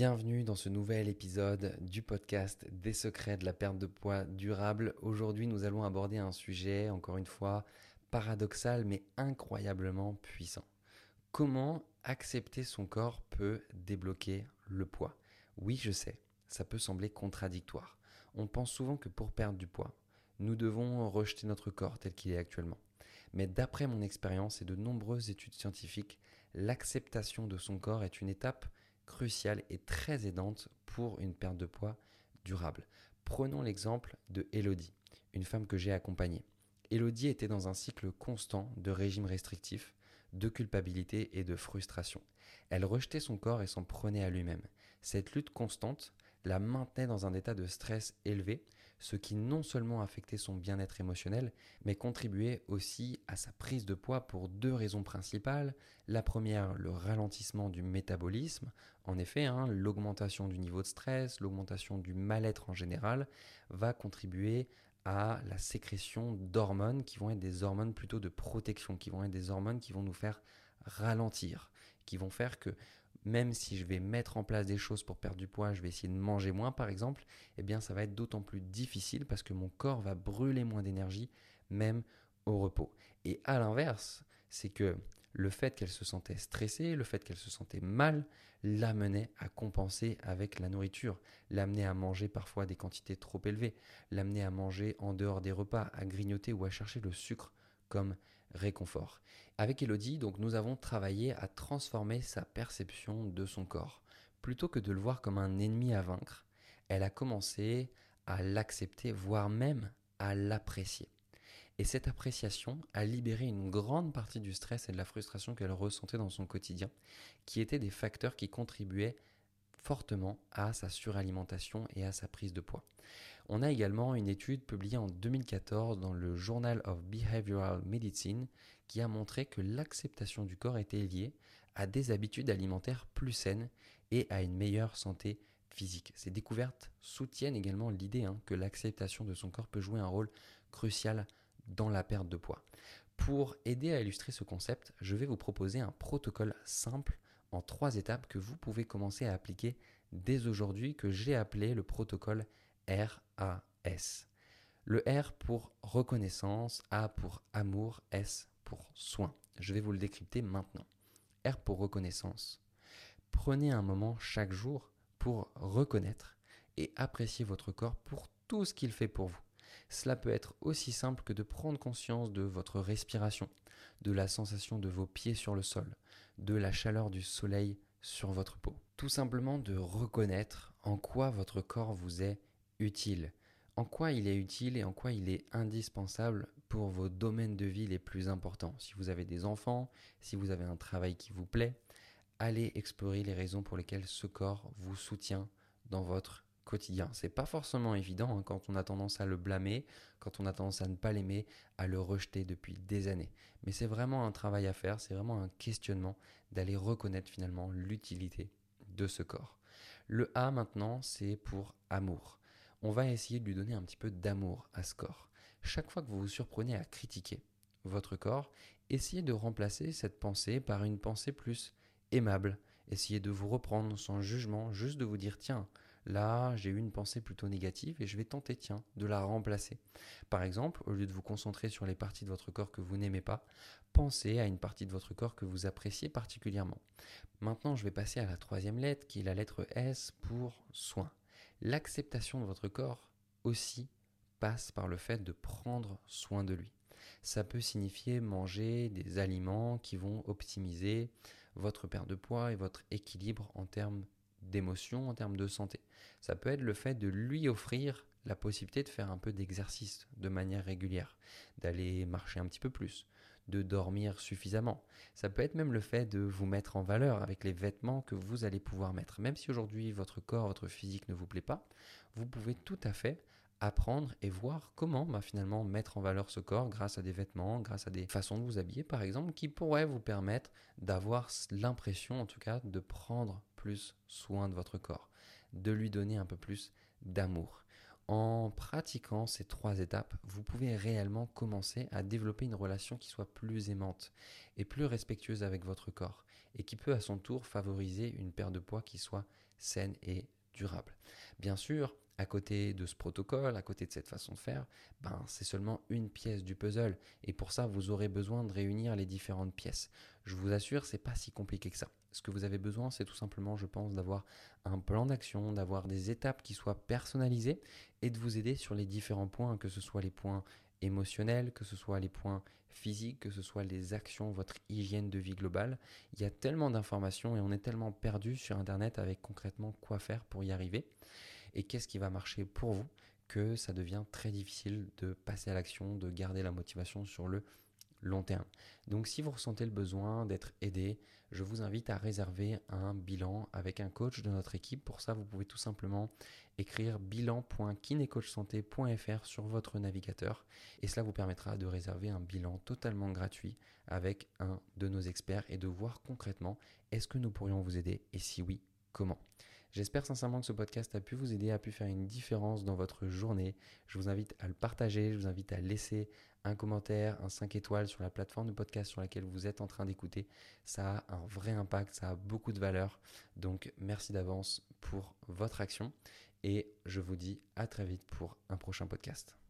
Bienvenue dans ce nouvel épisode du podcast Des secrets de la perte de poids durable. Aujourd'hui, nous allons aborder un sujet, encore une fois, paradoxal mais incroyablement puissant. Comment accepter son corps peut débloquer le poids? Oui, je sais, ça peut sembler contradictoire. On pense souvent que pour perdre du poids, nous devons rejeter notre corps tel qu'il est actuellement. Mais d'après mon expérience et de nombreuses études scientifiques, l'acceptation de son corps est une étape cruciale et très aidante pour une perte de poids durable. Prenons l'exemple de Elodie, une femme que j'ai accompagnée. Elodie était dans un cycle constant de régime restrictif, de culpabilité et de frustration. Elle rejetait son corps et s'en prenait à lui-même. Cette lutte constante la maintenait dans un état de stress élevé, ce qui non seulement affectait son bien-être émotionnel, mais contribuait aussi à sa prise de poids pour deux raisons principales. La première, le ralentissement du métabolisme. En effet, hein, l'augmentation du niveau de stress, l'augmentation du mal-être en général, va contribuer à la sécrétion d'hormones qui vont être des hormones plutôt de protection, qui vont être des hormones qui vont nous faire ralentir, qui vont faire que même si je vais mettre en place des choses pour perdre du poids, je vais essayer de manger moins par exemple, eh bien ça va être d'autant plus difficile parce que mon corps va brûler moins d'énergie même au repos. Et à l'inverse, c'est que le fait qu'elle se sentait stressée, le fait qu'elle se sentait mal, l'amenait à compenser avec la nourriture, l'amenait à manger parfois des quantités trop élevées, l'amenait à manger en dehors des repas, à grignoter ou à chercher le sucre comme réconfort. Avec Elodie, donc nous avons travaillé à transformer sa perception de son corps. Plutôt que de le voir comme un ennemi à vaincre, elle a commencé à l'accepter, voire même à l'apprécier. Et cette appréciation a libéré une grande partie du stress et de la frustration qu'elle ressentait dans son quotidien, qui étaient des facteurs qui contribuaient fortement à sa suralimentation et à sa prise de poids. On a également une étude publiée en 2014 dans le Journal of Behavioral Medicine qui a montré que l'acceptation du corps était liée à des habitudes alimentaires plus saines et à une meilleure santé physique. Ces découvertes soutiennent également l'idée hein, que l'acceptation de son corps peut jouer un rôle crucial dans la perte de poids. Pour aider à illustrer ce concept, je vais vous proposer un protocole simple en trois étapes que vous pouvez commencer à appliquer dès aujourd'hui, que j'ai appelé le protocole RAS. Le R pour reconnaissance, A pour amour, S pour soin. Je vais vous le décrypter maintenant. R pour reconnaissance. Prenez un moment chaque jour pour reconnaître et apprécier votre corps pour tout ce qu'il fait pour vous. Cela peut être aussi simple que de prendre conscience de votre respiration, de la sensation de vos pieds sur le sol, de la chaleur du soleil sur votre peau. Tout simplement de reconnaître en quoi votre corps vous est utile, en quoi il est utile et en quoi il est indispensable pour vos domaines de vie les plus importants. Si vous avez des enfants, si vous avez un travail qui vous plaît, allez explorer les raisons pour lesquelles ce corps vous soutient dans votre C'est pas forcément évident hein, quand on a tendance à le blâmer, quand on a tendance à ne pas l'aimer, à le rejeter depuis des années. Mais c'est vraiment un travail à faire, c'est vraiment un questionnement d'aller reconnaître finalement l'utilité de ce corps. Le A maintenant, c'est pour amour. On va essayer de lui donner un petit peu d'amour à ce corps. Chaque fois que vous vous surprenez à critiquer votre corps, essayez de remplacer cette pensée par une pensée plus aimable. Essayez de vous reprendre sans jugement, juste de vous dire tiens, Là, j'ai eu une pensée plutôt négative et je vais tenter, tiens, de la remplacer. Par exemple, au lieu de vous concentrer sur les parties de votre corps que vous n'aimez pas, pensez à une partie de votre corps que vous appréciez particulièrement. Maintenant, je vais passer à la troisième lettre qui est la lettre S pour soin. L'acceptation de votre corps aussi passe par le fait de prendre soin de lui. Ça peut signifier manger des aliments qui vont optimiser votre perte de poids et votre équilibre en termes d'émotion, en termes de santé. Ça peut être le fait de lui offrir la possibilité de faire un peu d'exercice de manière régulière, d'aller marcher un petit peu plus, de dormir suffisamment. Ça peut être même le fait de vous mettre en valeur avec les vêtements que vous allez pouvoir mettre. Même si aujourd'hui votre corps, votre physique ne vous plaît pas, vous pouvez tout à fait apprendre et voir comment bah, finalement mettre en valeur ce corps grâce à des vêtements, grâce à des façons de vous habiller par exemple, qui pourraient vous permettre d'avoir l'impression en tout cas de prendre plus soin de votre corps, de lui donner un peu plus d'amour. En pratiquant ces trois étapes, vous pouvez réellement commencer à développer une relation qui soit plus aimante et plus respectueuse avec votre corps et qui peut à son tour favoriser une perte de poids qui soit saine et durable. Bien sûr, à côté de ce protocole, à côté de cette façon de faire, ben, c'est seulement une pièce du puzzle. Et pour ça, vous aurez besoin de réunir les différentes pièces. Je vous assure, c'est pas si compliqué que ça. Ce que vous avez besoin, c'est tout simplement, je pense, d'avoir un plan d'action, d'avoir des étapes qui soient personnalisées et de vous aider sur les différents points, que ce soit les points émotionnels, que ce soit les points physiques, que ce soit les actions, votre hygiène de vie globale. Il y a tellement d'informations et on est tellement perdu sur Internet avec concrètement quoi faire pour y arriver et qu'est-ce qui va marcher pour vous que ça devient très difficile de passer à l'action, de garder la motivation sur le long terme? Donc si vous ressentez le besoin d'être aidé, je vous invite à réserver un bilan avec un coach de notre équipe. Pour ça, vous pouvez tout simplement écrire bilan.kinecoachsanté.fr sur votre navigateur et cela vous permettra de réserver un bilan totalement gratuit avec un de nos experts et de voir concrètement est-ce que nous pourrions vous aider et si oui, comment? J'espère sincèrement que ce podcast a pu vous aider, a pu faire une différence dans votre journée. Je vous invite à le partager, je vous invite à laisser un commentaire, un 5 étoiles sur la plateforme de podcast sur laquelle vous êtes en train d'écouter. Ça a un vrai impact, ça a beaucoup de valeur. Donc merci d'avance pour votre action et je vous dis à très vite pour un prochain podcast.